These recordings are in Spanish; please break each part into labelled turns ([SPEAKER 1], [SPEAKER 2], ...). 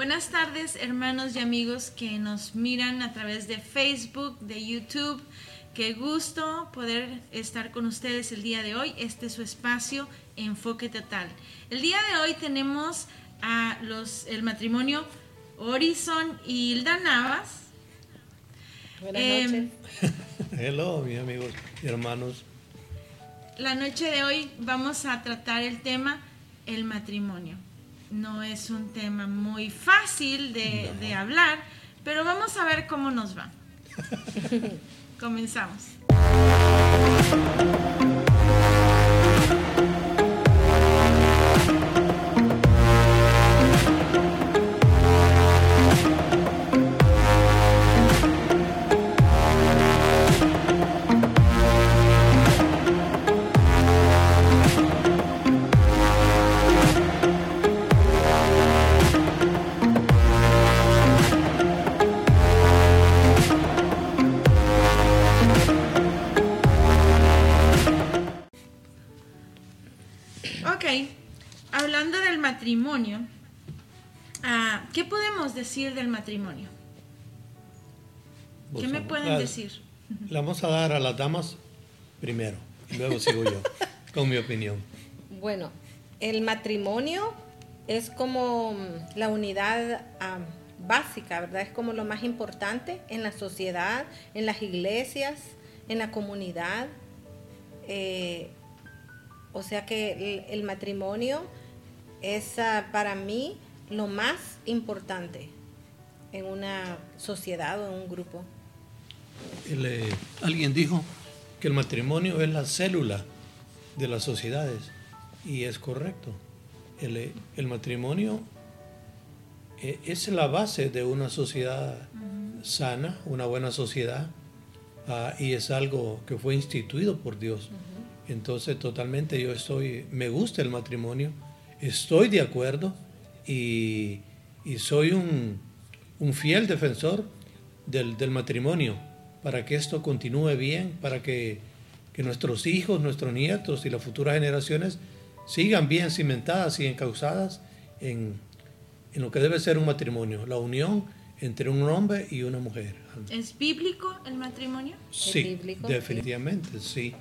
[SPEAKER 1] Buenas tardes, hermanos y amigos que nos miran a través de Facebook, de YouTube. Qué gusto poder estar con ustedes el día de hoy. Este es su espacio Enfoque Total. El día de hoy tenemos a los el matrimonio Horizon y Hilda Navas.
[SPEAKER 2] Buenas noches.
[SPEAKER 1] Em,
[SPEAKER 3] Hello, mis amigos y hermanos.
[SPEAKER 1] La noche de hoy vamos a tratar el tema el matrimonio. No es un tema muy fácil de, de hablar, pero vamos a ver cómo nos va. Comenzamos. Matrimonio, ah, ¿qué podemos decir del matrimonio? ¿Qué me pueden
[SPEAKER 3] la-
[SPEAKER 1] decir?
[SPEAKER 3] Le vamos a dar a las damas primero, y luego sigo yo, con mi opinión.
[SPEAKER 2] Bueno, el matrimonio es como mm, la unidad básica, ¿verdad? Es como lo más importante en la sociedad, en las iglesias, en la comunidad. Eh, o sea que el, el matrimonio es ah, para mí lo más importante en una sociedad o en un grupo.
[SPEAKER 3] El, eh, alguien dijo que el matrimonio es la célula de las sociedades, y es correcto. El, el matrimonio eh, es la base de una sociedad sana, una buena sociedad, ah, y es algo que fue instituido por Dios. Entonces, totalmente yo estoy, me gusta el matrimonio, estoy de acuerdo y, y soy un, un fiel defensor del, del matrimonio para que esto continúe bien, para que, que nuestros hijos, nuestros nietos y las futuras generaciones sigan bien cimentadas y encausadas en, en lo que debe ser un matrimonio, la unión entre un hombre y una mujer.
[SPEAKER 1] ¿Es bíblico el matrimonio?
[SPEAKER 3] Sí,
[SPEAKER 2] bíblico, sí.
[SPEAKER 3] definitivamente, sí.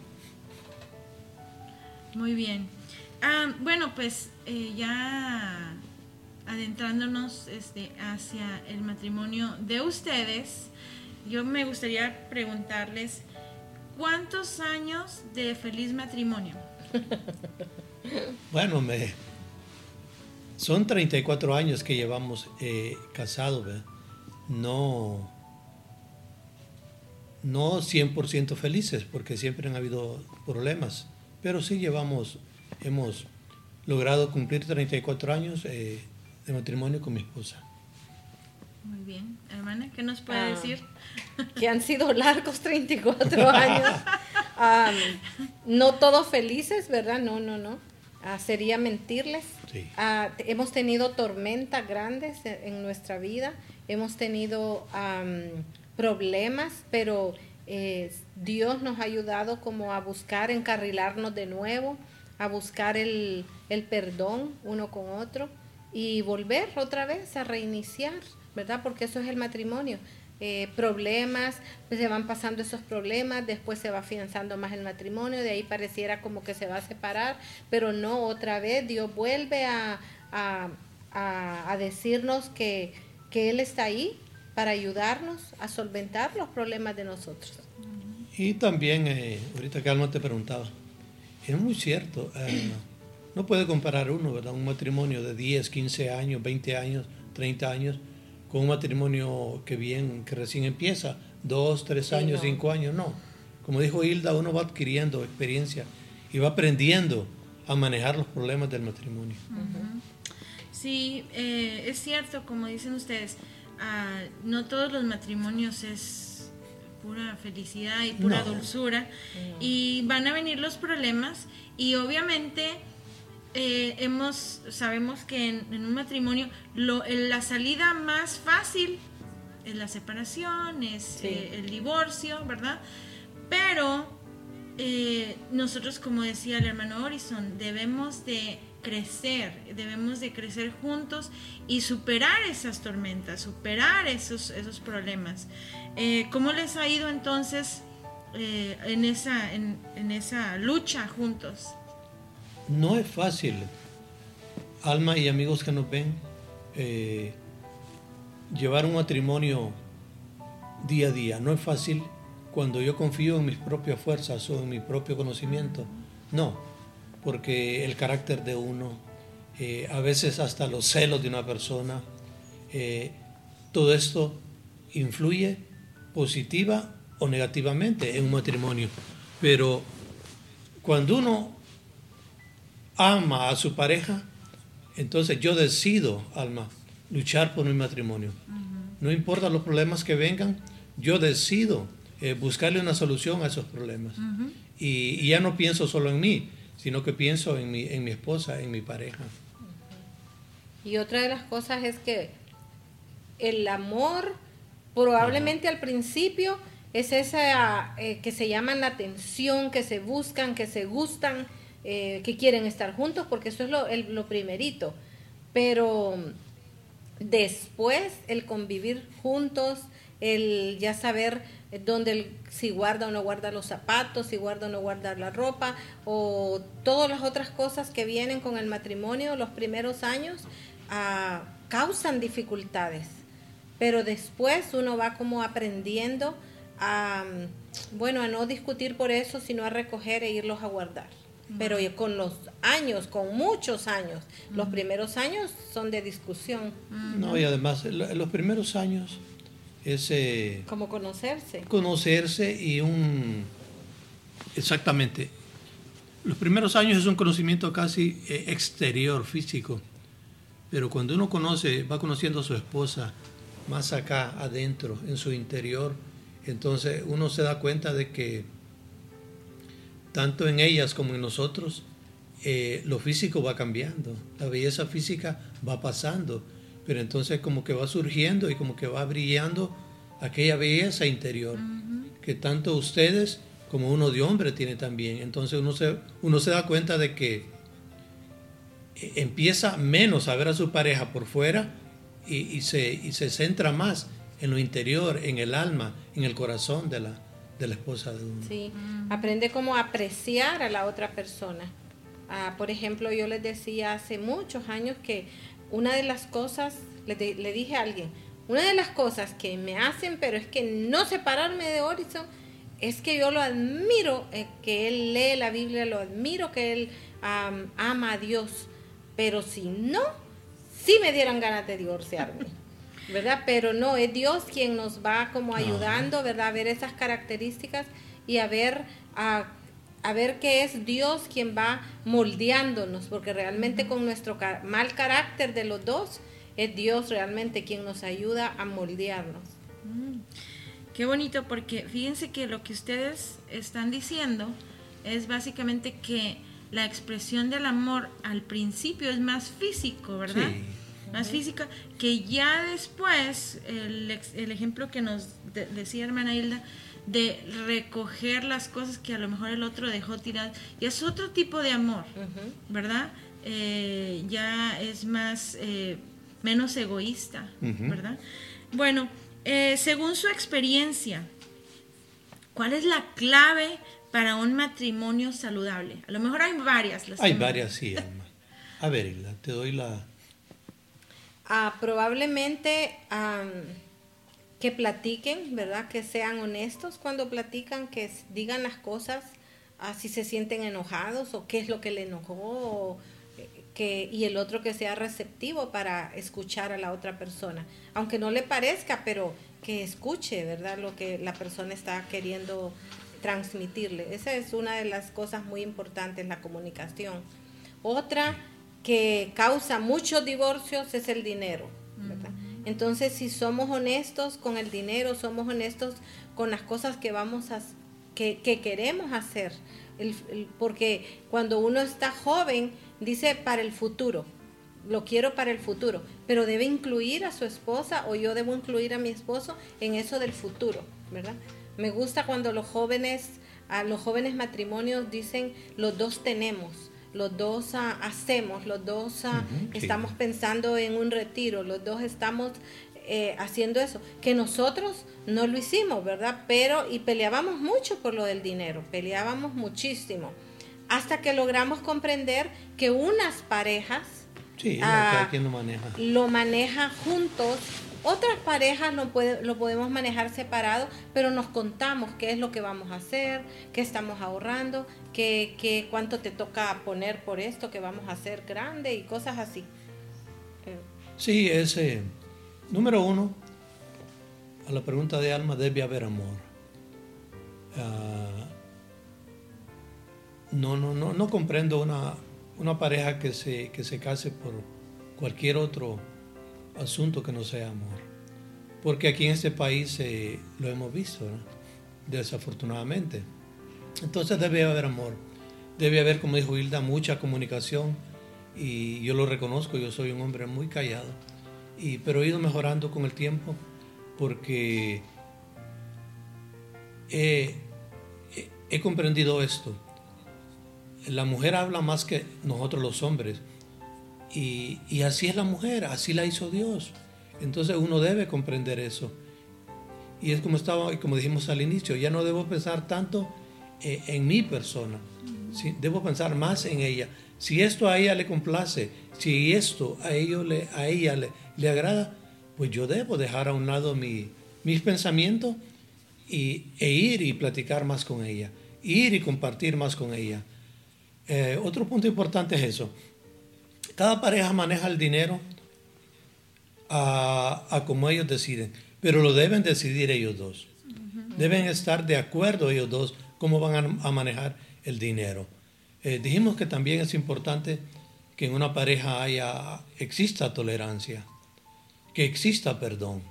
[SPEAKER 1] Muy bien. Ah, bueno, pues eh, ya adentrándonos este, hacia el matrimonio de ustedes, yo me gustaría preguntarles, ¿cuántos años de feliz matrimonio?
[SPEAKER 3] Bueno, me, son 34 años que llevamos eh, casados, ¿verdad? No, no 100% felices, porque siempre han habido problemas, pero sí llevamos, hemos logrado cumplir 34 años eh, de matrimonio con mi esposa.
[SPEAKER 1] Muy bien. Hermana, ¿qué nos puede
[SPEAKER 2] Ah.
[SPEAKER 1] decir?
[SPEAKER 2] que han sido largos 34 años. No todos felices, ¿verdad? No, no, no. Ah, sería mentirles.
[SPEAKER 3] Sí.
[SPEAKER 2] Ah, hemos tenido tormentas grandes en, en nuestra vida, hemos tenido am, problemas, pero eh, Dios nos ha ayudado como a buscar encarrilarnos de nuevo, a buscar el, el perdón uno con otro y volver otra vez a reiniciar, ¿verdad? Porque eso es el matrimonio. Eh, problemas, pues se van pasando esos problemas, después se va afianzando más el matrimonio, de ahí pareciera como que se va a separar, pero no, otra vez Dios vuelve a, a- a- decirnos que, que Él está ahí para ayudarnos a solventar los problemas de nosotros.
[SPEAKER 3] Y también, eh, ahorita que Alma te preguntaba, es muy cierto, eh, no puede comparar uno, ¿verdad? Un matrimonio de 10, 15 años, 20 años, 30 años, con un matrimonio que bien, que recién empieza, 2, 3
[SPEAKER 2] Sí,
[SPEAKER 3] años,
[SPEAKER 2] no.
[SPEAKER 3] 5 años, no. Como dijo Hilda, uno va adquiriendo experiencia y va aprendiendo a manejar los problemas del matrimonio.
[SPEAKER 1] Sí, eh, es cierto, como dicen ustedes, ah, no todos los matrimonios es pura felicidad y pura
[SPEAKER 3] No.
[SPEAKER 1] dulzura y van a venir los problemas y obviamente eh, hemos sabemos que en, en un matrimonio lo, en la salida más fácil es la separación, es
[SPEAKER 2] Sí.
[SPEAKER 1] eh, el divorcio, ¿verdad? Pero eh, nosotros, como decía el hermano Horizon, debemos de crecer, debemos de crecer juntos y superar esas tormentas, superar esos, esos problemas. Eh, ¿Cómo les ha ido entonces eh, en, esa, en, esa lucha juntos?
[SPEAKER 3] No es fácil, Alma y amigos que nos ven, eh, llevar un matrimonio día a día. No es fácil cuando yo confío en mis propias fuerzas o en mi propio conocimiento. No, porque el carácter de uno, eh, a veces hasta los celos de una persona, eh, todo esto influye positiva o negativamente en un matrimonio. Pero cuando uno ama a su pareja, entonces yo decido, Alma, luchar por mi matrimonio. No importa los problemas que vengan, yo decido eh, buscarle una solución a esos problemas. y, ya no pienso solo en mí, sino que pienso en mi, en mi esposa, en mi pareja.
[SPEAKER 2] Y otra de las cosas es que el amor probablemente al principio es esa eh, que se llaman la atención, que se buscan, que se gustan, eh, que quieren estar juntos, porque eso es lo, lo primerito. Pero después el convivir juntos, el ya saber dónde si guarda o no guarda los zapatos, si guarda o no guarda la ropa, o todas las otras cosas que vienen con el matrimonio los primeros años, ah, causan dificultades. Pero después uno va como aprendiendo a, bueno, a no discutir por eso, sino a recoger e irlos a guardar. Pero con los años, con muchos años, los primeros años son de discusión.
[SPEAKER 3] No, y además, los primeros años es...
[SPEAKER 2] Como conocerse.
[SPEAKER 3] Conocerse y un... Exactamente. Los primeros años es un conocimiento casi eh, exterior, físico. Pero cuando uno conoce, va conociendo a su esposa más acá, adentro, en su interior, entonces uno se da cuenta de que tanto en ellas como en nosotros, eh, lo físico va cambiando, la belleza física va pasando pero entonces como que va surgiendo y como que va brillando aquella belleza interior que tanto ustedes como uno de hombre tiene también. Entonces uno se, uno se da cuenta de que eh, empieza menos a ver a su pareja por fuera y, se, y se centra más en lo interior, en el alma, en el corazón de la, de la esposa de uno.
[SPEAKER 2] Sí, aprende cómo apreciar a la otra persona. Ah, por ejemplo, yo les decía hace muchos años que una de las cosas, le, dije a alguien, una de las cosas que me hacen, pero es que no separarme de Horizon, es que yo lo admiro, eh, que él lee la Biblia, lo admiro que él ama a Dios, pero si no, sí me dieran ganas de divorciarme. ¿Verdad? Pero no, es Dios quien nos va como ayudando, ¿verdad? A ver esas características y a ver a a ver que es Dios quien va moldeándonos, porque realmente con nuestro mal carácter de los dos, es Dios realmente quien nos ayuda a moldearnos. Mm,
[SPEAKER 1] qué bonito, porque fíjense que lo que ustedes están diciendo es básicamente que la expresión del amor al principio es más físico, ¿verdad? Más física, que ya después, el, el ejemplo que nos decía hermana Hilda, de recoger las cosas que a lo mejor el otro dejó tiradas. Y es otro tipo de amor, ¿verdad? Eh, ya es más, eh, menos egoísta, ¿verdad? Bueno, eh, según su experiencia, ¿cuál es la clave para un matrimonio saludable? A lo mejor hay varias.
[SPEAKER 3] hay varias, sí, A ver, te doy la...
[SPEAKER 2] Ah, probablemente que platiquen, ¿verdad? Que sean honestos cuando platican, que digan las cosas, ah, si se sienten enojados o qué es lo que le enojó, eh, que, y el otro que sea receptivo para escuchar a la otra persona, aunque no le parezca, pero que escuche, ¿verdad? Lo que la persona está queriendo transmitirle. Esa es una de las cosas muy importantes, la comunicación. Otra que causa muchos divorcios es el dinero, ¿verdad? Entonces, si somos honestos con el dinero, somos honestos con las cosas que vamos a que, queremos hacer, porque cuando uno está joven dice para el futuro, lo quiero para el futuro, pero debe incluir a su esposa o yo debo incluir a mi esposo en eso del futuro, ¿verdad? Me gusta cuando los jóvenes, los jóvenes matrimonios dicen los dos tenemos, los dos ah, hacemos, los dos ah, estamos pensando en un retiro, los dos estamos eh, haciendo eso, que nosotros no lo hicimos, ¿verdad? Pero, y peleábamos mucho por lo del dinero, peleábamos muchísimo, hasta que logramos comprender que unas parejas
[SPEAKER 3] Sí,
[SPEAKER 2] Ah,
[SPEAKER 3] lo maneja.
[SPEAKER 2] lo maneja juntos. Otras parejas lo, puede- lo podemos manejar separado, pero nos contamos qué es lo que vamos a hacer, qué estamos ahorrando, qué, qué- cuánto te toca poner por esto que vamos a hacer grande y cosas así. Eh,
[SPEAKER 3] Sí, es eh, número uno. A la pregunta de Alma debe haber amor. Ah, no, no, no, no comprendo una, una pareja que se, que se case por cualquier otro asunto que no sea amor. Porque aquí en este país eh, lo hemos visto, desafortunadamente. Entonces debe haber amor. Debe haber, como dijo Hilda, mucha comunicación. Y yo lo reconozco, yo soy un hombre muy callado. Y, pero he ido mejorando con el tiempo porque he comprendido esto. La mujer habla más que nosotros los hombres. Y, así es la mujer, así la hizo Dios. Entonces uno debe comprender eso. Y es como estaba, como dijimos al inicio, ya no debo pensar tanto eh, en mi persona, ¿sí? debo pensar más en ella. Si esto a ella le complace, si esto a, ella le, le agrada, pues yo debo dejar a un lado mi- mis pensamientos y, e ir y platicar más con ella, ir y compartir más con ella. Eh, otro punto importante es eso. Cada pareja maneja el dinero a, como ellos deciden, pero lo deben decidir ellos dos. Deben estar de acuerdo ellos dos cómo van a, a manejar el dinero. Eh, dijimos que también es importante que en una pareja haya, exista tolerancia, que exista perdón,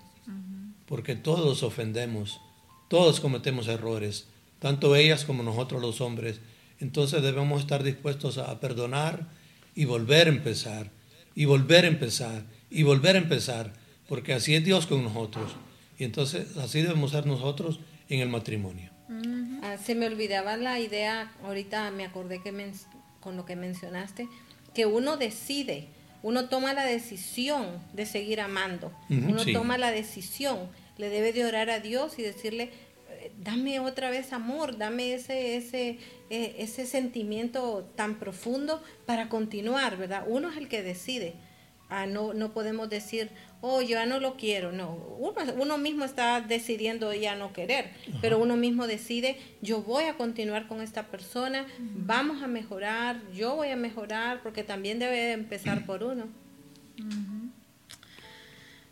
[SPEAKER 3] porque todos ofendemos, todos cometemos errores, tanto ellas como nosotros los hombres. Entonces debemos estar dispuestos a perdonar y volver a empezar, y volver a empezar, y volver a empezar, porque así es Dios con nosotros. Y entonces así debemos ser nosotros en el matrimonio.
[SPEAKER 2] Ah, se me olvidaba la idea, ahorita me acordé que men- con lo que mencionaste, que uno decide, uno toma la decisión de seguir amando, uno
[SPEAKER 3] sí.
[SPEAKER 2] toma la decisión, le debe de orar a Dios y decirle, dame otra vez amor, dame ese, ese, eh, ese sentimiento tan profundo para continuar, ¿verdad? Uno es el que decide. Ah, no, no podemos decir, oh, yo ya no lo quiero. No, uno, uno mismo está decidiendo ya no querer, pero uno mismo decide, yo voy a continuar con esta persona, vamos a mejorar, yo voy a mejorar, porque también debe de empezar por uno.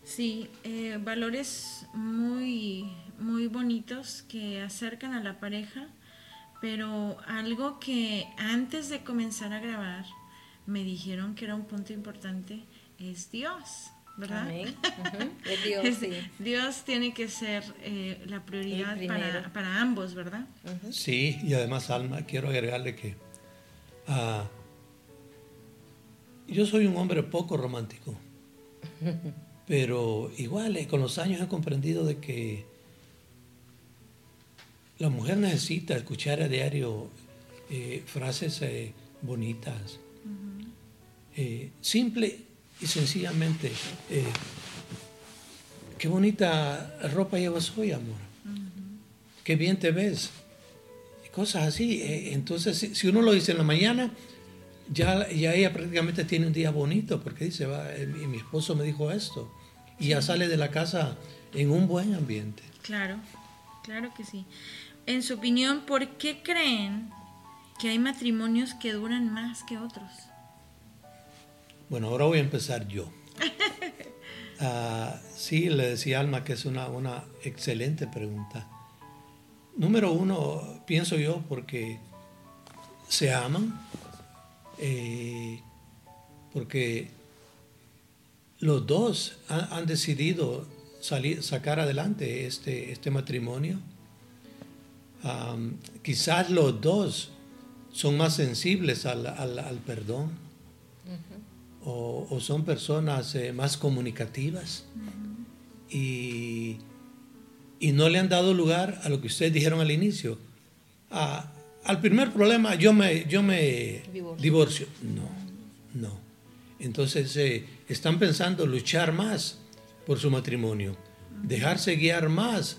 [SPEAKER 1] Sí, eh, valores muy, muy bonitos que acercan a la pareja, pero algo que antes de comenzar a grabar me dijeron que era un punto importante es Dios, ¿verdad?
[SPEAKER 2] Amén. Es Dios,
[SPEAKER 1] Es-
[SPEAKER 2] sí.
[SPEAKER 1] Dios tiene que ser eh, la prioridad para, ambos, ¿verdad?
[SPEAKER 3] Sí, y además, Alma, quiero agregarle que ah, yo soy un hombre poco romántico, pero igual eh, con los años he comprendido de que la mujer necesita escuchar a diario eh, frases eh, bonitas, Eh, simple y sencillamente, qué bonita ropa llevas hoy, amor, qué bien te ves cosas así. Entonces, si, si uno lo dice en la mañana, ya, ya ella prácticamente tiene un día bonito, porque dice, va, mi, mi esposo me dijo esto, y ya sale de la casa en un buen ambiente.
[SPEAKER 1] Claro, claro que sí. En su opinión, ¿por qué creen que hay matrimonios que duran más que otros?
[SPEAKER 3] Bueno, ahora voy a empezar yo. Ah, sí, le decía Alma que es una, una excelente pregunta. Número uno, pienso yo, porque se aman, eh, porque los dos han, han decidido salir, sacar adelante este, este matrimonio. Quizás los dos son más sensibles al, al- al perdón o, o son personas eh, más comunicativas y, y no le han dado lugar a lo que ustedes dijeron al inicio, a, al primer problema yo me, yo me
[SPEAKER 2] Divorcio.
[SPEAKER 3] divorcio. No, no. Entonces eh, están pensando luchar más por su matrimonio, dejarse guiar más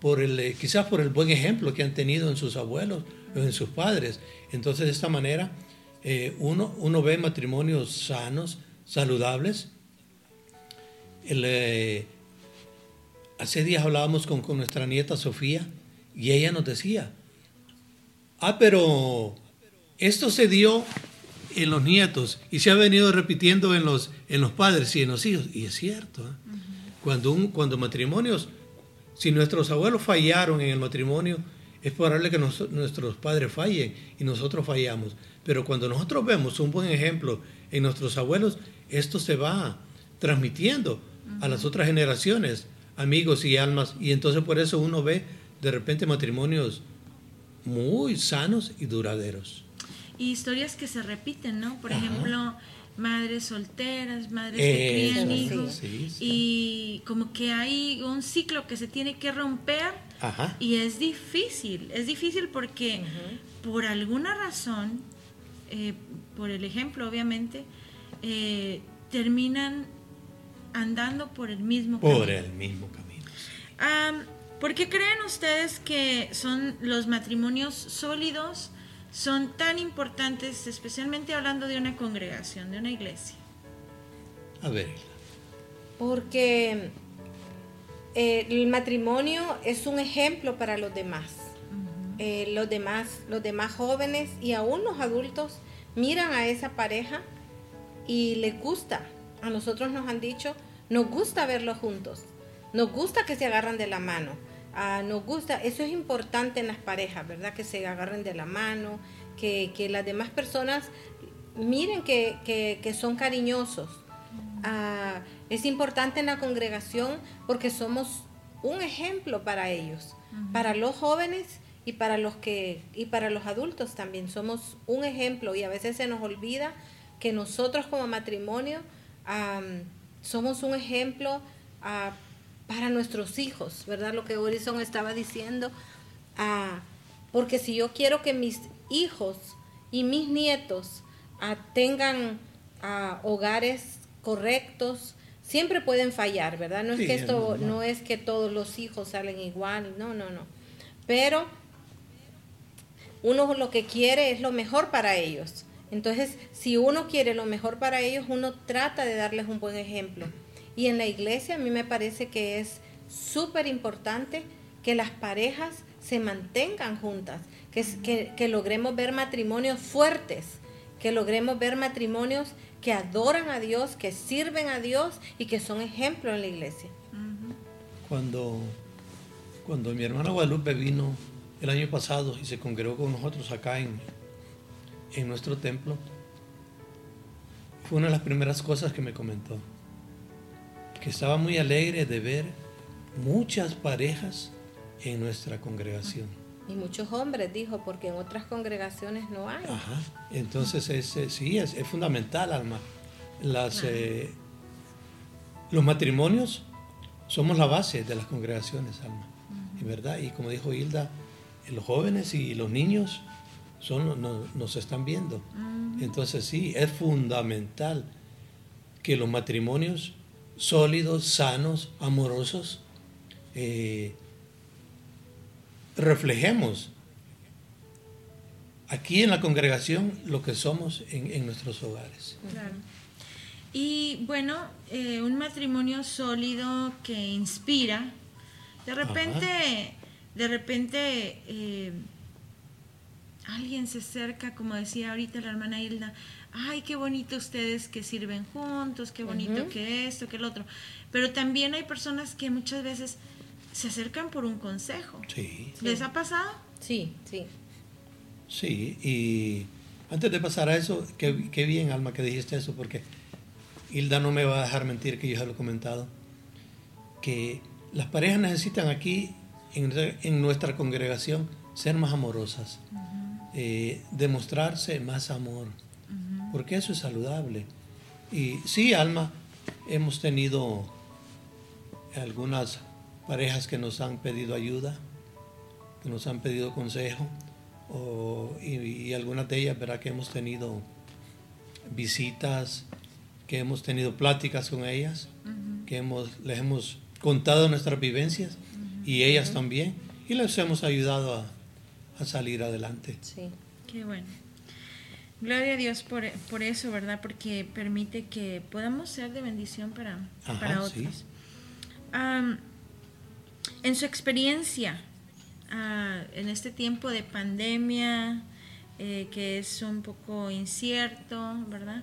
[SPEAKER 3] por el, eh, quizás por el buen ejemplo que han tenido en sus abuelos o en sus padres. Entonces de esta manera eh, uno, uno ve matrimonios sanos, saludables. El, eh, hace días hablábamos con, con nuestra nieta Sofía y ella nos decía, ah, pero esto se dio en los nietos y se ha venido repitiendo en los, en los padres y en los hijos. Y es cierto, ¿eh? cuando, un, cuando matrimonios, si nuestros abuelos fallaron en el matrimonio, es probable que nos- nuestros padres fallen y nosotros fallamos. Pero cuando nosotros vemos un buen ejemplo en nuestros abuelos, esto se va transmitiendo a las otras generaciones, amigos y almas. Y entonces por eso uno ve de repente matrimonios muy sanos y duraderos.
[SPEAKER 1] Y historias que se repiten, ¿no? Por
[SPEAKER 3] Ajá.
[SPEAKER 1] ejemplo, madres solteras, madres que crían hijos.
[SPEAKER 3] Sí, sí.
[SPEAKER 1] Y como que hay un ciclo que se tiene que romper
[SPEAKER 3] Ajá.
[SPEAKER 1] y es difícil. Es difícil porque por alguna razón, eh, por el ejemplo obviamente, eh, terminan andando por el mismo
[SPEAKER 3] Por
[SPEAKER 1] camino.
[SPEAKER 3] el mismo camino.
[SPEAKER 1] Am, ¿Por qué creen ustedes que son los matrimonios sólidos son tan importantes, especialmente hablando de una congregación, de una iglesia?
[SPEAKER 3] A ver,
[SPEAKER 2] Porque eh, el matrimonio es un ejemplo para los demás. Eh, los demás, los demás jóvenes y aún los adultos miran a esa pareja y les gusta. A nosotros nos han dicho, nos gusta verlos juntos, nos gusta que se agarran de la mano, ah, nos gusta, eso es importante en las parejas, ¿verdad? Que se agarren de la mano, que, que las demás personas miren que, que- que son cariñosos. Ah, es importante en la congregación porque somos un ejemplo para ellos, para los jóvenes y para los que y para los adultos también somos un ejemplo y a veces se nos olvida que nosotros como matrimonio somos un ejemplo ah, para nuestros hijos, ¿verdad? Lo que Horizon estaba diciendo, ah, porque si yo quiero que mis hijos y mis nietos ah, tengan ah, hogares correctos, siempre pueden fallar, ¿verdad? No es
[SPEAKER 3] Sí,
[SPEAKER 2] que
[SPEAKER 3] es
[SPEAKER 2] esto, no es que todos los hijos salen igual, no, no, no. Pero uno lo que quiere es lo mejor para ellos. Entonces, si uno quiere lo mejor para ellos, uno trata de darles un buen ejemplo. Y en la iglesia a mí me parece que es súper importante que las parejas se mantengan juntas, que, que, que logremos ver matrimonios fuertes, que logremos ver matrimonios que adoran a Dios, que sirven a Dios y que son ejemplo en la iglesia.
[SPEAKER 3] Cuando, cuando mi hermana Guadalupe vino el año pasado y se congregó con nosotros acá en, en nuestro templo, fue una de las primeras cosas que me comentó. Que estaba muy alegre de ver muchas parejas en nuestra congregación.
[SPEAKER 2] Y muchos hombres, dijo, porque en otras congregaciones no hay.
[SPEAKER 3] Ajá. Entonces, es, eh, sí, es, es fundamental, Alma. Las, eh, los matrimonios somos la base de las congregaciones, Alma. Verdad, y como dijo Hilda, los jóvenes y los niños son, no- nos están viendo. Entonces, sí, es fundamental que los matrimonios sólidos, sanos, amorosos, eh, reflejemos aquí en la congregación lo que somos en, en nuestros hogares.
[SPEAKER 1] Claro. Y bueno, eh, un matrimonio sólido que inspira. De repente, de repente, eh, alguien se acerca, como decía ahorita la hermana Hilda, ay, qué bonito ustedes que sirven juntos, qué bonito que esto, que el otro. Pero también hay personas que muchas veces se acercan por un consejo.
[SPEAKER 3] Sí,
[SPEAKER 1] ¿Les ha pasado?
[SPEAKER 2] Sí, sí.
[SPEAKER 3] sí. Y antes de pasar a eso, qué, qué bien, Alma, que dijiste eso, porque Hilda no me va a dejar mentir que yo ya lo he comentado, que las parejas necesitan aquí, en, en nuestra congregación, ser más amorosas, eh, demostrarse más amor, porque eso es saludable. Y sí, Alma, hemos tenido algunas parejas que nos han pedido ayuda, que nos han pedido consejo, o, y, algunas de ellas, ¿verdad? Que hemos tenido visitas, que hemos tenido pláticas con ellas, que hemos, les hemos contado nuestras vivencias y ellas también, y les hemos ayudado a, a salir adelante.
[SPEAKER 1] Sí. Qué bueno. Gloria a Dios por, eso, ¿verdad? Porque permite que podamos ser de bendición para, para otros. en su experiencia, ah, en este tiempo de pandemia, eh, que es un poco incierto, ¿verdad?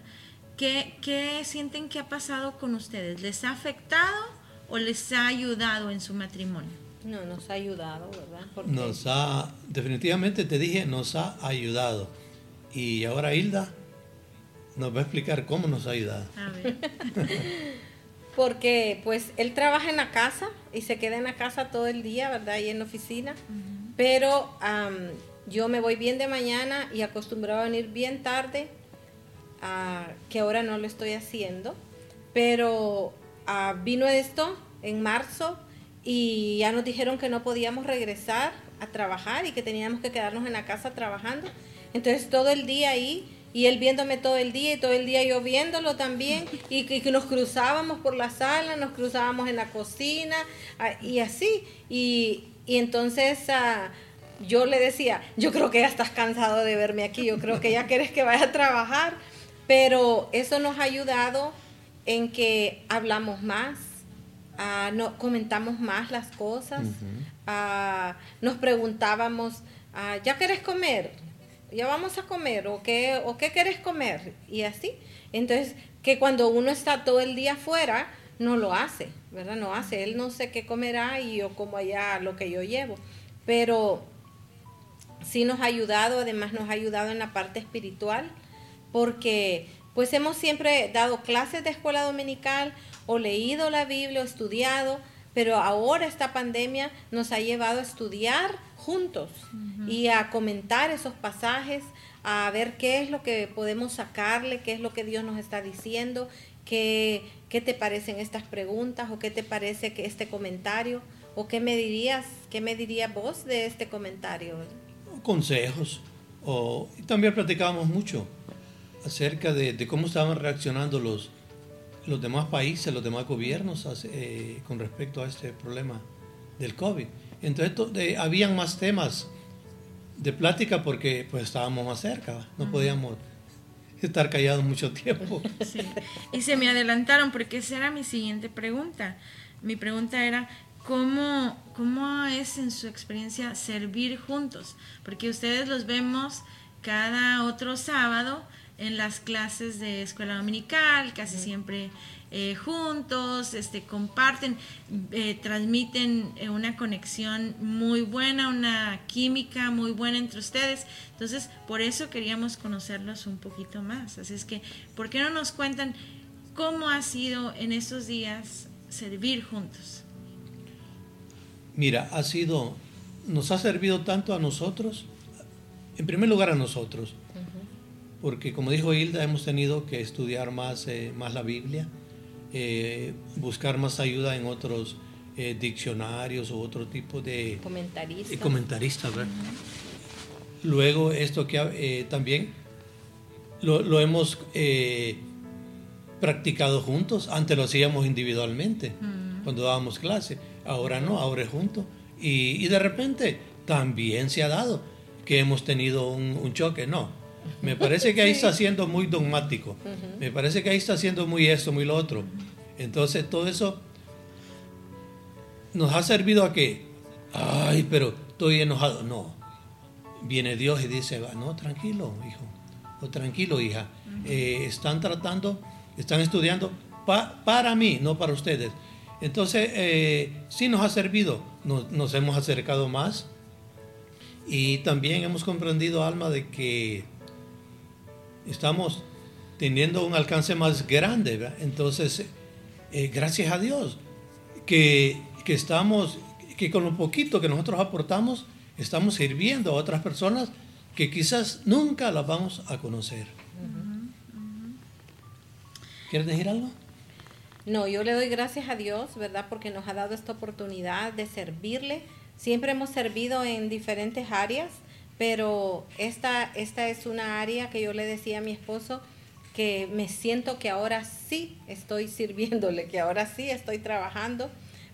[SPEAKER 1] ¿Qué, ¿Qué sienten que ha pasado con ustedes? ¿Les ha afectado o les ha ayudado en su matrimonio?
[SPEAKER 2] No, nos ha ayudado, ¿verdad?
[SPEAKER 3] Nos ha, definitivamente te dije, nos ha ayudado y ahora Hilda nos va a explicar cómo nos ha ayudado. A ver.
[SPEAKER 2] Porque pues él trabaja en la casa y se queda en la casa todo el día, ¿verdad? Y en la oficina. Pero yo me voy bien de mañana y acostumbrado a venir bien tarde, que ahora no lo estoy haciendo. Pero vino esto en marzo y ya nos dijeron que no podíamos regresar a trabajar y que teníamos que quedarnos en la casa trabajando. Entonces todo el día ahí y él viéndome todo el día y todo el día yo viéndolo también y que nos cruzábamos por la sala, nos cruzábamos en la cocina ah, y así. Y, entonces ah, yo le decía, yo creo que ya estás cansado de verme aquí, yo creo que ya quieres que vaya a trabajar, pero eso nos ha ayudado en que hablamos más, uh, no, comentamos más las cosas, nos preguntábamos, ¿ya quieres comer? Ya vamos a comer, o qué, o qué quieres comer, y así. Entonces, que cuando uno está todo el día afuera, no lo hace, ¿verdad? No hace, él no sé qué comerá y yo como allá lo que yo llevo. Pero sí nos ha ayudado, además nos ha ayudado en la parte espiritual, porque pues hemos siempre dado clases de escuela dominical o leído la Biblia o estudiado, pero ahora esta pandemia nos ha llevado a estudiar juntos y a comentar esos pasajes, a ver qué es lo que podemos sacarle, qué es lo que Dios nos está diciendo, qué, qué te parecen estas preguntas o qué te parece que este comentario o qué me dirías, qué me dirías vos de este comentario.
[SPEAKER 3] Consejos. O, también platicábamos mucho acerca de, cómo estaban reaccionando los, los demás países, los demás gobiernos eh, con respecto a este problema del COVID. Entonces habían más temas de plática porque pues estábamos más cerca, no podíamos estar callados mucho tiempo.
[SPEAKER 1] Sí. Y se me adelantaron porque esa era mi siguiente pregunta. Mi pregunta era, ¿cómo, ¿cómo es en su experiencia servir juntos? Porque ustedes los vemos cada otro sábado en las clases de escuela dominical, casi siempre eh, juntos, este, comparten, eh, transmiten eh, una conexión muy buena, una química muy buena entre ustedes. Entonces, por eso queríamos conocerlos un poquito más. Así es que, ¿por qué no nos cuentan cómo ha sido en estos días servir juntos?
[SPEAKER 3] Mira, ha sido, nos ha servido tanto a nosotros, en primer lugar a nosotros, porque como dijo Hilda, hemos tenido que estudiar más, más la Biblia eh, buscar más ayuda en otros eh, diccionarios o otro tipo de comentaristas. Luego esto que eh, también lo, hemos practicado juntos, antes lo hacíamos individualmente cuando dábamos clase, ahora no, ahora es juntos. Y, de repente también se ha dado que hemos tenido un, choque, no. Me parece que ahí está siendo muy dogmático. Me parece que ahí está siendo muy esto, muy lo otro. Entonces todo eso nos ha servido a que, ay, pero estoy enojado. No, viene Dios y dice, no, tranquilo, hijo, o tranquilo, hija. Eh, están tratando, están estudiando para mí, no para ustedes. Entonces, eh, sí nos ha servido, nos, nos, hemos acercado más y también hemos comprendido, Alma, de que estamos teniendo un alcance más grande. ¿verdad? Entonces, eh, gracias a Dios, que, estamos, que con lo poquito que nosotros aportamos, estamos sirviendo a otras personas que quizás nunca las vamos a conocer. ¿Quieres decir algo?
[SPEAKER 2] No, yo le doy gracias a Dios, ¿verdad? Porque nos ha dado esta oportunidad de servirle. Siempre hemos servido en diferentes áreas, pero esta, esta es una área que yo le decía a mi esposo que me siento que ahora sí estoy sirviéndole, que ahora sí estoy trabajando,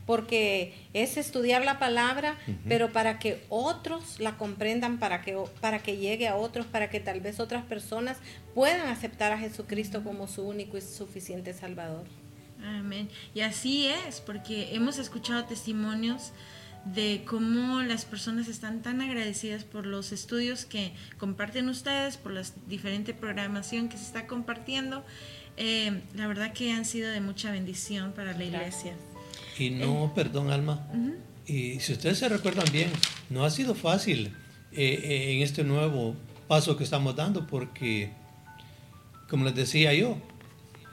[SPEAKER 2] porque es estudiar la palabra, pero para que otros la comprendan, para que, para que llegue a otros, para que tal vez otras personas puedan aceptar a Jesucristo como su único y suficiente Salvador.
[SPEAKER 1] Amén. Y así es, porque hemos escuchado testimonios de cómo las personas están tan agradecidas por los estudios que comparten ustedes, por la diferente programación que se está compartiendo. Eh, la verdad que han sido de mucha bendición para la iglesia.
[SPEAKER 3] Y no, eh, perdón Alma, y si ustedes se recuerdan bien, no ha sido fácil eh, en este nuevo paso que estamos dando porque, como les decía yo,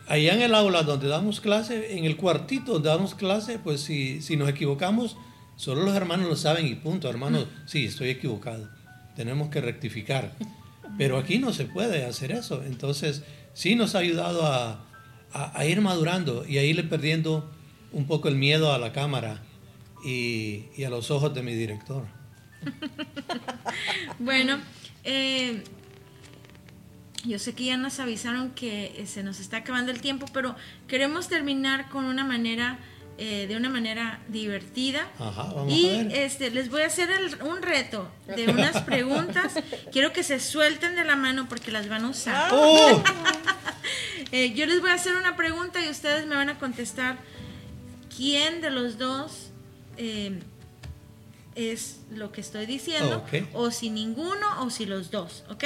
[SPEAKER 3] allá en el aula donde damos clase, en el cuartito donde damos clase, pues si, si nos equivocamos, Solo los hermanos lo saben y punto, hermanos, sí, estoy equivocado. Tenemos que rectificar. Pero aquí no se puede hacer eso. Entonces, sí nos ha ayudado a, ir madurando y a irle perdiendo un poco el miedo a la cámara y, a los ojos de mi director.
[SPEAKER 1] bueno, eh, yo sé que ya nos avisaron que se nos está acabando el tiempo, pero queremos terminar con una manera eh, de una manera divertida. y este les voy a hacer un reto de unas preguntas. Quiero que se suelten de la mano porque las van a usar. Oh. Eh, yo les voy a hacer una pregunta y ustedes me van a contestar quién de los dos eh, es lo que estoy diciendo, o si ninguno o si los dos, ¿ok?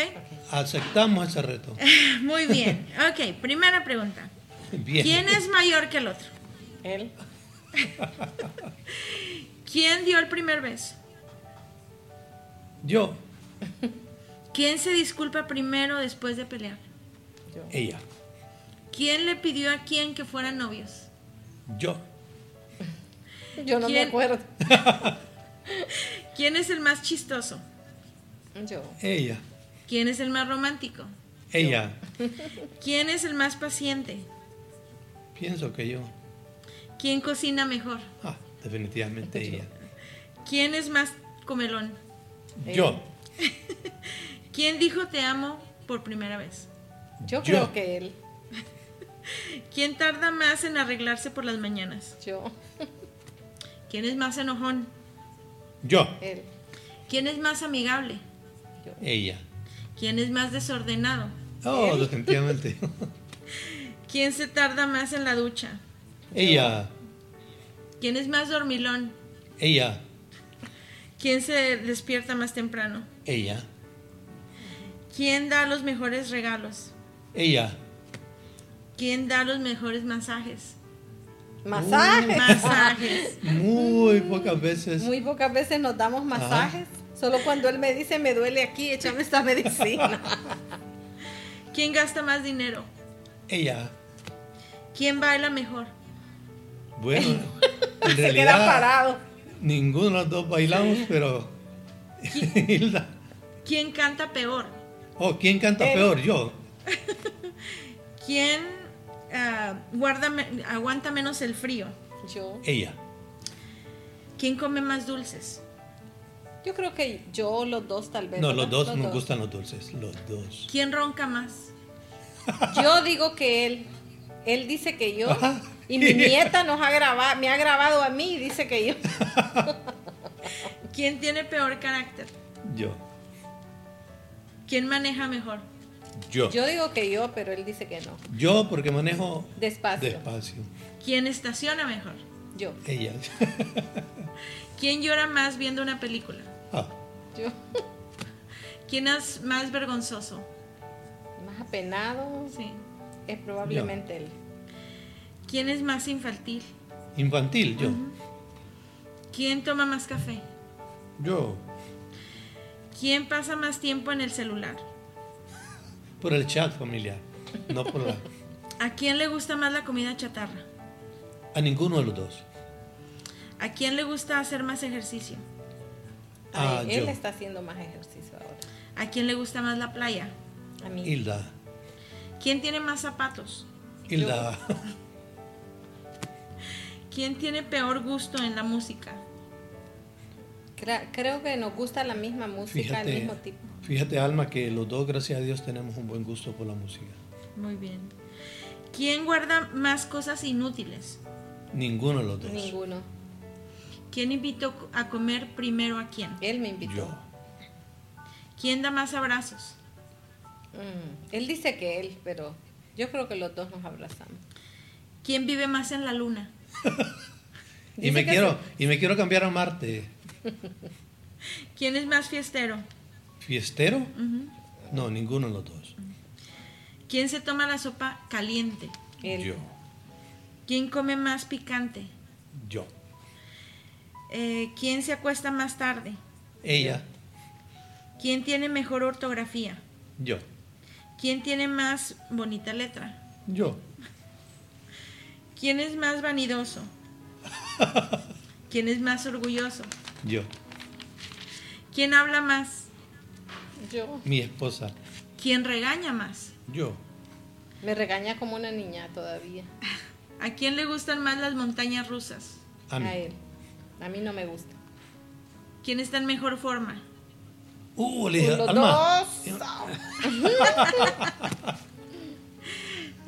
[SPEAKER 3] Aceptamos ese reto.
[SPEAKER 1] Muy bien. Ok, primera pregunta. ¿Quién es mayor que el otro?
[SPEAKER 2] Él.
[SPEAKER 1] ¿Quién dio el primer beso?
[SPEAKER 3] Yo.
[SPEAKER 1] ¿Quién se disculpa primero después de pelear?
[SPEAKER 3] Yo. Ella.
[SPEAKER 1] ¿Quién le pidió a quién que fueran novios?
[SPEAKER 3] Yo.
[SPEAKER 2] Yo no me acuerdo.
[SPEAKER 1] ¿Quién es el más chistoso?
[SPEAKER 2] Yo.
[SPEAKER 3] Ella.
[SPEAKER 1] ¿Quién es el más romántico?
[SPEAKER 3] Ella.
[SPEAKER 1] ¿Quién es el más paciente?
[SPEAKER 3] Pienso que yo.
[SPEAKER 1] ¿Quién cocina mejor?
[SPEAKER 3] Ah, definitivamente ella.
[SPEAKER 1] ¿Quién es más comelón?
[SPEAKER 3] Yo.
[SPEAKER 1] ¿Quién dijo te amo por primera vez?
[SPEAKER 2] Yo creo que él.
[SPEAKER 1] ¿Quién tarda más en arreglarse por las mañanas?
[SPEAKER 2] Yo.
[SPEAKER 1] ¿Quién es más enojón?
[SPEAKER 3] Yo.
[SPEAKER 2] Él.
[SPEAKER 1] ¿Quién es más amigable?
[SPEAKER 3] Yo. Ella.
[SPEAKER 1] ¿Quién es más desordenado?
[SPEAKER 3] Oh, definitivamente.
[SPEAKER 1] ¿Quién se tarda más en la ducha?
[SPEAKER 3] Ella.
[SPEAKER 1] ¿Quién es más dormilón?
[SPEAKER 3] Ella.
[SPEAKER 1] ¿Quién se despierta más temprano?
[SPEAKER 3] Ella.
[SPEAKER 1] ¿Quién da los mejores regalos?
[SPEAKER 3] Ella.
[SPEAKER 1] ¿Quién da los mejores masajes?
[SPEAKER 2] Masajes.
[SPEAKER 1] masajes.
[SPEAKER 3] Muy pocas veces.
[SPEAKER 2] Muy pocas veces nos damos masajes. Solo cuando él me dice me duele aquí, échame esta medicina.
[SPEAKER 1] ¿Quién gasta más dinero?
[SPEAKER 3] Ella.
[SPEAKER 1] ¿Quién baila mejor?
[SPEAKER 3] Bueno, en realidad
[SPEAKER 2] parado.
[SPEAKER 3] ninguno de los dos bailamos, pero
[SPEAKER 1] Hilda. ¿Quién canta peor?
[SPEAKER 3] Oh, ¿quién canta peor? Yo.
[SPEAKER 1] ¿Quién ah, guarda, aguanta menos el frío?
[SPEAKER 2] Yo.
[SPEAKER 3] Ella.
[SPEAKER 1] ¿Quién come más dulces?
[SPEAKER 2] Yo creo que yo, los dos tal vez.
[SPEAKER 3] No, los dos nos gustan los dulces, los dos.
[SPEAKER 1] ¿Quién ronca más?
[SPEAKER 2] Yo digo que él. Él dice que yo. Y mi nieta nos ha grabado, me ha grabado a mí y dice que yo.
[SPEAKER 1] ¿Quién tiene peor carácter?
[SPEAKER 3] Yo.
[SPEAKER 1] ¿Quién maneja mejor?
[SPEAKER 3] Yo.
[SPEAKER 2] Yo digo que yo, pero él dice que no.
[SPEAKER 3] Yo porque manejo
[SPEAKER 2] despacio.
[SPEAKER 3] Despacio.
[SPEAKER 1] ¿Quién estaciona mejor?
[SPEAKER 2] Yo.
[SPEAKER 3] Ella.
[SPEAKER 1] ¿Quién llora más viendo una película?
[SPEAKER 3] Ah.
[SPEAKER 2] Yo.
[SPEAKER 1] ¿Quién es más vergonzoso?
[SPEAKER 2] Más apenado.
[SPEAKER 1] Sí.
[SPEAKER 2] Es probablemente él.
[SPEAKER 1] ¿Quién es más infantil?
[SPEAKER 3] Infantil, yo.
[SPEAKER 1] ¿Quién toma más café?
[SPEAKER 3] Yo.
[SPEAKER 1] ¿Quién pasa más tiempo en el celular?
[SPEAKER 3] Por el chat familiar, no por la...
[SPEAKER 1] ¿A quién le gusta más la comida chatarra?
[SPEAKER 3] A ninguno de los dos.
[SPEAKER 1] ¿A quién le gusta hacer más ejercicio?
[SPEAKER 2] A él está haciendo más ejercicio ahora.
[SPEAKER 1] ¿A quién le gusta más la playa?
[SPEAKER 2] A mí.
[SPEAKER 3] Hilda.
[SPEAKER 1] ¿Quién tiene más zapatos?
[SPEAKER 3] Hilda.
[SPEAKER 1] ¿Quién tiene peor gusto en la música?
[SPEAKER 2] Creo que nos gusta la misma música, el
[SPEAKER 3] Fíjate,
[SPEAKER 2] mismo tipo.
[SPEAKER 3] fíjate, Alma, que los dos, gracias a Dios, tenemos un buen gusto por la música.
[SPEAKER 1] Muy bien. ¿Quién guarda más cosas inútiles?
[SPEAKER 3] Ninguno de los dos.
[SPEAKER 2] Ninguno.
[SPEAKER 1] ¿Quién invitó a comer primero a quién?
[SPEAKER 2] Él me invitó.
[SPEAKER 3] Yo.
[SPEAKER 1] ¿Quién da más abrazos?
[SPEAKER 2] Mm, Él dice que él, pero yo creo que los dos nos abrazamos.
[SPEAKER 1] ¿Quién vive más en la luna?
[SPEAKER 3] Y me, quiero, y me quiero cambiar a Marte.
[SPEAKER 1] ¿Quién es más fiestero?
[SPEAKER 3] ¿Fiestero? No, ninguno de los dos.
[SPEAKER 1] ¿Quién se toma la sopa caliente?
[SPEAKER 2] Él.
[SPEAKER 3] Yo.
[SPEAKER 1] ¿Quién come más picante?
[SPEAKER 3] Yo.
[SPEAKER 1] Eh, ¿Quién se acuesta más tarde?
[SPEAKER 3] Ella.
[SPEAKER 1] ¿Quién tiene mejor ortografía?
[SPEAKER 3] Yo.
[SPEAKER 1] ¿Quién tiene más bonita letra?
[SPEAKER 3] Yo.
[SPEAKER 1] ¿Quién es más vanidoso? ¿Quién es más orgulloso?
[SPEAKER 3] Yo.
[SPEAKER 1] ¿Quién habla más?
[SPEAKER 2] Yo.
[SPEAKER 3] Mi esposa.
[SPEAKER 1] ¿Quién regaña más?
[SPEAKER 3] Yo.
[SPEAKER 2] Me regaña como una niña todavía.
[SPEAKER 1] ¿A quién le gustan más las montañas rusas?
[SPEAKER 3] A mí.
[SPEAKER 2] A él. A mí no me gusta.
[SPEAKER 1] ¿Quién está en mejor forma?
[SPEAKER 3] Uh, le dije,
[SPEAKER 2] Los
[SPEAKER 3] Alma.
[SPEAKER 2] dos.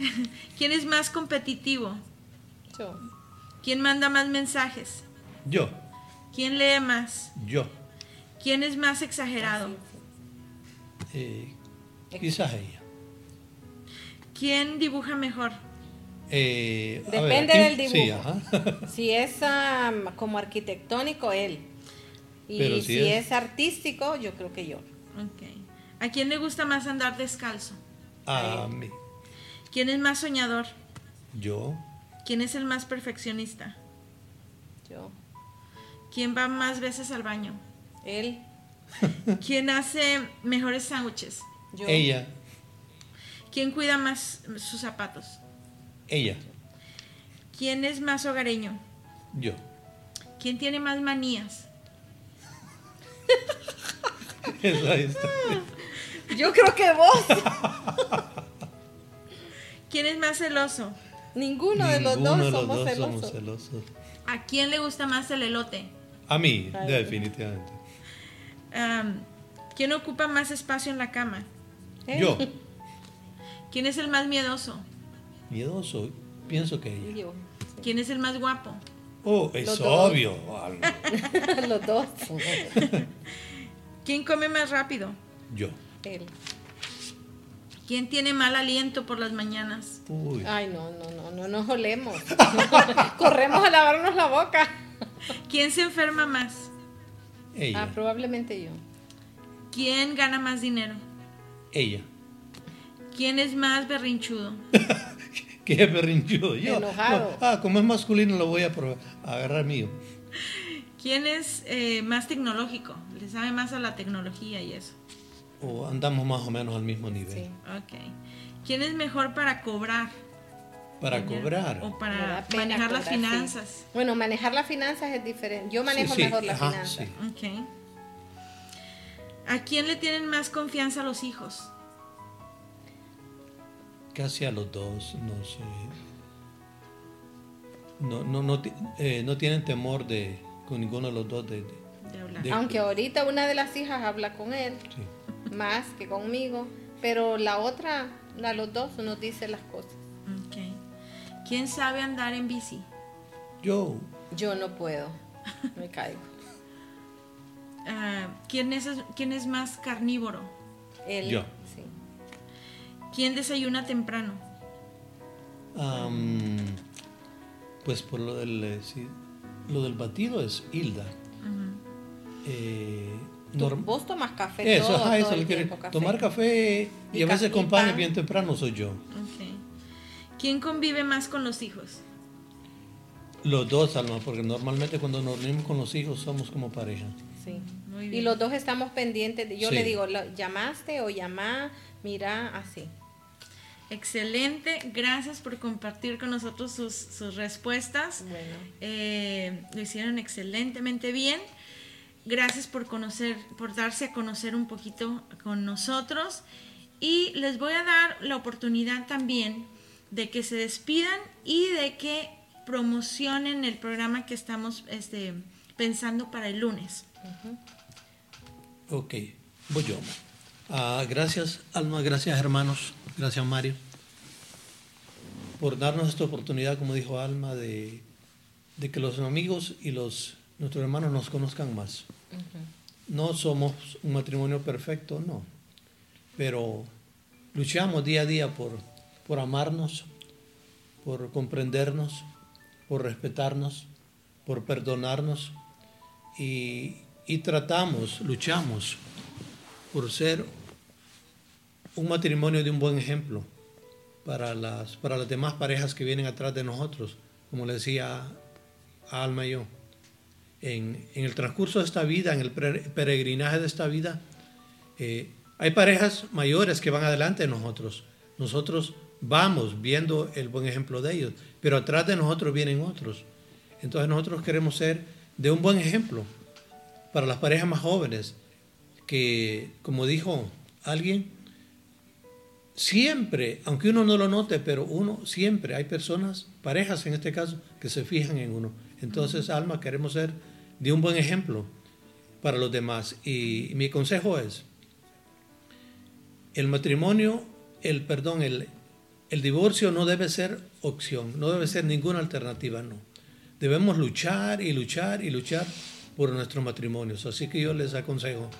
[SPEAKER 1] ¿Quién es más competitivo?
[SPEAKER 2] Yo.
[SPEAKER 1] ¿Quién manda más mensajes?
[SPEAKER 3] Yo.
[SPEAKER 1] ¿Quién lee más?
[SPEAKER 3] Yo.
[SPEAKER 1] ¿Quién es más exagerado?
[SPEAKER 3] Eh, quizás ella.
[SPEAKER 1] ¿Quién dibuja mejor?
[SPEAKER 3] Eh, ver,
[SPEAKER 2] Depende del
[SPEAKER 3] Sí,
[SPEAKER 2] dibujo.
[SPEAKER 3] ajá.
[SPEAKER 2] Si es como arquitectónico, él. Y
[SPEAKER 3] Pero si
[SPEAKER 2] si
[SPEAKER 3] es-
[SPEAKER 2] es... artístico, yo creo que yo.
[SPEAKER 1] Ok. ¿A quién le gusta más andar descalzo?
[SPEAKER 3] A mí.
[SPEAKER 1] ¿Quién es más soñador?
[SPEAKER 3] Yo.
[SPEAKER 1] ¿Quién es el más perfeccionista?
[SPEAKER 2] Yo.
[SPEAKER 1] ¿Quién va más veces al baño?
[SPEAKER 2] Él.
[SPEAKER 1] ¿Quién hace mejores sándwiches?
[SPEAKER 2] Yo.
[SPEAKER 3] Ella.
[SPEAKER 1] ¿Quién cuida más sus zapatos?
[SPEAKER 3] Ella.
[SPEAKER 1] ¿Quién es más hogareño?
[SPEAKER 3] Yo.
[SPEAKER 1] ¿Quién tiene más manías?
[SPEAKER 2] Yo creo que vos.
[SPEAKER 1] ¿Quién es más celoso?
[SPEAKER 2] Ninguno de los dos
[SPEAKER 3] de los
[SPEAKER 2] somos
[SPEAKER 3] dos
[SPEAKER 2] celosos.
[SPEAKER 3] somos celosos.
[SPEAKER 1] ¿A quién le gusta más el elote?
[SPEAKER 3] A mí,
[SPEAKER 2] Ay.
[SPEAKER 3] definitivamente.
[SPEAKER 1] Am, ¿Quién ocupa más espacio en la cama?
[SPEAKER 2] Él.
[SPEAKER 3] Yo.
[SPEAKER 1] ¿Quién es el más miedoso?
[SPEAKER 3] Miedoso. Pienso que ella.
[SPEAKER 2] Yo.
[SPEAKER 1] ¿Quién es el más guapo?
[SPEAKER 3] Oh, es
[SPEAKER 2] Los
[SPEAKER 3] obvio. Alma.
[SPEAKER 2] los dos.
[SPEAKER 1] ¿Quién come más rápido?
[SPEAKER 3] Yo.
[SPEAKER 2] Él.
[SPEAKER 1] ¿Quién tiene mal aliento por las mañanas?
[SPEAKER 3] Uy.
[SPEAKER 2] Ay, no, no, no, no nos olemos. Corremos a lavarnos la boca.
[SPEAKER 1] ¿Quién se enferma más?
[SPEAKER 3] Ella.
[SPEAKER 2] Ah, probablemente yo.
[SPEAKER 1] ¿Quién gana más dinero?
[SPEAKER 3] Ella.
[SPEAKER 1] ¿Quién es más berrinchudo?
[SPEAKER 3] Qué berrinchudo. Yo.
[SPEAKER 2] Enojado.
[SPEAKER 3] No, Ah, como es masculino lo voy a, probar- a agarrar mío.
[SPEAKER 1] ¿Quién es eh, más tecnológico? Le sabe más a la tecnología y eso.
[SPEAKER 3] O andamos más o menos al mismo nivel.
[SPEAKER 2] Sí.
[SPEAKER 1] Ok. ¿Quién es mejor para cobrar?
[SPEAKER 3] Para cobrar.
[SPEAKER 1] O para manejar las
[SPEAKER 2] sí.
[SPEAKER 1] finanzas.
[SPEAKER 2] Bueno, manejar las finanzas es diferente. Yo manejo
[SPEAKER 3] Sí, sí,
[SPEAKER 2] mejor las
[SPEAKER 3] ajá,
[SPEAKER 2] finanzas.
[SPEAKER 3] sí.
[SPEAKER 1] Ok. ¿A quién le tienen más confianza los hijos?
[SPEAKER 3] Casi a los dos, no sé. No, no, no, eh, no tienen temor de con ninguno de los dos de, de-
[SPEAKER 1] De hablar.
[SPEAKER 3] De-
[SPEAKER 2] Aunque ahorita una de las hijas habla con él
[SPEAKER 3] sí.
[SPEAKER 2] Más que conmigo, pero la otra, la los dos nos dice las cosas.
[SPEAKER 1] ¿Quién sabe andar en bici?
[SPEAKER 3] Yo,
[SPEAKER 2] Yo no puedo, me caigo.
[SPEAKER 1] Ah, ¿quién, es, ¿Quién es más carnívoro?
[SPEAKER 2] Él,
[SPEAKER 3] Yo.
[SPEAKER 2] sí.
[SPEAKER 1] ¿Quién desayuna temprano?
[SPEAKER 3] pues por lo del, eh, sí, lo del batido es Hilda.
[SPEAKER 1] Ujú.
[SPEAKER 3] Eh, norm-
[SPEAKER 2] vos tomas café
[SPEAKER 3] eso,
[SPEAKER 2] todo,
[SPEAKER 3] ajá,
[SPEAKER 2] todo
[SPEAKER 3] eso
[SPEAKER 2] el
[SPEAKER 3] le quiero-
[SPEAKER 2] tiempo, café.
[SPEAKER 3] Tomar café y,
[SPEAKER 2] Y
[SPEAKER 3] a veces
[SPEAKER 2] y
[SPEAKER 3] acompaña
[SPEAKER 2] pan.
[SPEAKER 3] bien temprano soy yo.
[SPEAKER 1] ¿Quién convive más con los hijos?
[SPEAKER 3] Los dos, Alma, porque normalmente cuando nos reunimos con los hijos somos como pareja.
[SPEAKER 2] Sí.
[SPEAKER 1] Muy
[SPEAKER 2] Y los dos estamos pendientes. de- yo
[SPEAKER 3] Sí.
[SPEAKER 2] le digo, "La- ¿llamaste o llamá? Mira, así.
[SPEAKER 1] Excelente. Gracias por compartir con nosotros sus, sus respuestas.
[SPEAKER 2] Bueno.
[SPEAKER 1] Eh, lo hicieron excelentemente bien. Gracias por conocer, por darse a conocer un poquito con nosotros. Y les voy a dar la oportunidad también de que se despidan y de que promocionen el programa que estamos este, pensando para el lunes.
[SPEAKER 3] Ok, voy yo. Ah, gracias, Alma, gracias, hermanos, gracias, Mario, por darnos esta oportunidad, como dijo Alma, de, que los amigos y los, nuestros hermanos nos conozcan más. No somos un matrimonio perfecto, no, pero luchamos día a día por, por amarnos, por comprendernos, por respetarnos, por perdonarnos y, y tratamos, luchamos por ser un matrimonio de un buen ejemplo para las, para las demás parejas que vienen atrás de nosotros, como le decía Alma y yo. En, el transcurso de esta vida, en el peregrinaje de esta vida, eh, hay parejas mayores que van adelante de nosotros. Nosotros vamos viendo el buen ejemplo de ellos, pero atrás de nosotros vienen otros. Entonces nosotros queremos ser de un buen ejemplo para las parejas más jóvenes, que, como dijo alguien, siempre, aunque uno no lo note, pero uno siempre, hay personas, parejas en este caso, que se fijan en uno. Entonces, Alma, queremos ser de un buen ejemplo para los demás. Y mi consejo es, el matrimonio, el perdón, el, el divorcio no debe ser opción, no debe ser ninguna alternativa, no. Debemos luchar y luchar y luchar por nuestros matrimonios. Así que yo les aconsejo,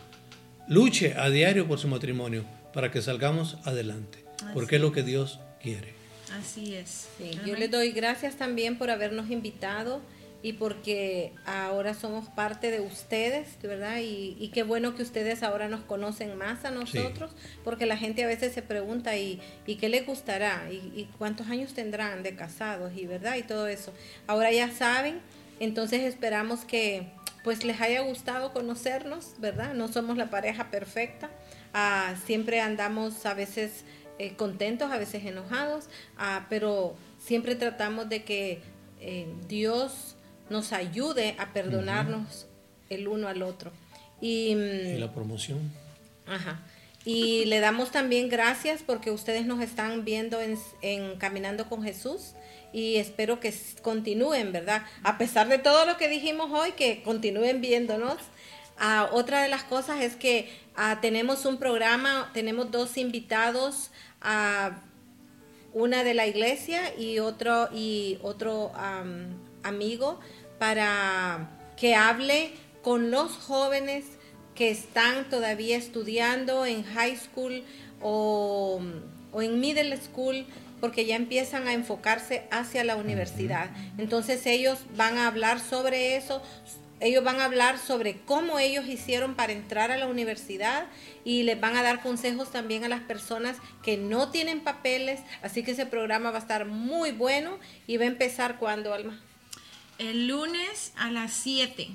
[SPEAKER 3] luche a diario por su matrimonio para que salgamos adelante, porque es lo que Dios quiere.
[SPEAKER 1] Así es.
[SPEAKER 2] yo les doy gracias también por habernos invitado y porque ahora somos parte de ustedes, ¿verdad? Y, qué bueno que ustedes ahora nos conocen más a nosotros, porque la gente a veces se pregunta, ¿y, y qué les gustará? ¿Y, ¿Y, cuántos años tendrán de casados? Y verdad, y todo eso. Ahora ya saben, entonces esperamos que pues les haya gustado conocernos, ¿verdad? No somos la pareja perfecta, ah, siempre andamos a veces eh, contentos, a veces enojados, ah, pero siempre tratamos de que eh, Dios nos ayude a perdonarnos el uno al otro.
[SPEAKER 3] Y, mm, la promoción.
[SPEAKER 2] Ajá. Y le damos también gracias porque ustedes nos están viendo en Caminando con Jesús y espero que continúen, ¿verdad? A pesar de todo lo que dijimos hoy, que continúen viéndonos. Ah, otra de las cosas es que ah, tenemos un programa, tenemos dos invitados, ah, una de la iglesia y otro, y otro amigo, para que hable con los jóvenes que están todavía estudiando en high school o, o en middle school porque ya empiezan a enfocarse hacia la universidad. Entonces ellos van a hablar sobre eso, ellos van a hablar sobre cómo ellos hicieron para entrar a la universidad y les van a dar consejos también a las personas que no tienen papeles. Así que ese programa va a estar muy bueno y va a empezar cuando, Alma.
[SPEAKER 1] El lunes a las 7.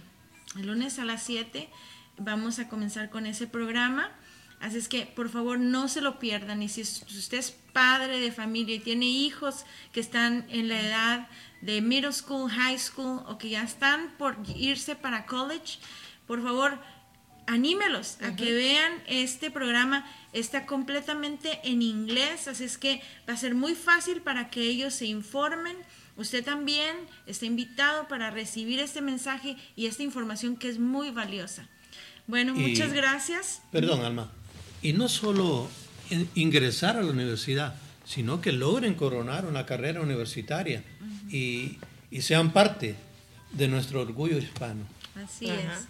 [SPEAKER 1] El lunes a las 7 vamos a comenzar con ese programa. Así es que por favor no se lo pierdan. Y si usted es padre de familia y tiene hijos que están en la edad de middle school, high school o que ya están por irse para college, por favor anímelos a que vean este programa. Está completamente en inglés, así es que va a ser muy fácil para que ellos se informen. Usted también está invitado para recibir este mensaje y esta información que es muy valiosa. Bueno, muchas gracias.
[SPEAKER 3] Perdón, Alma y no solo ingresar a la universidad, sino que logren coronar una carrera universitaria y, sean parte de nuestro orgullo hispano.
[SPEAKER 1] Así es.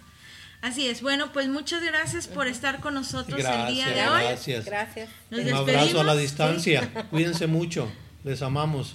[SPEAKER 1] Así es. Bueno, pues muchas gracias por estar con nosotros el día de hoy.
[SPEAKER 3] Gracias. Gracias. Un abrazo a la distancia. Cuídense mucho. Les amamos.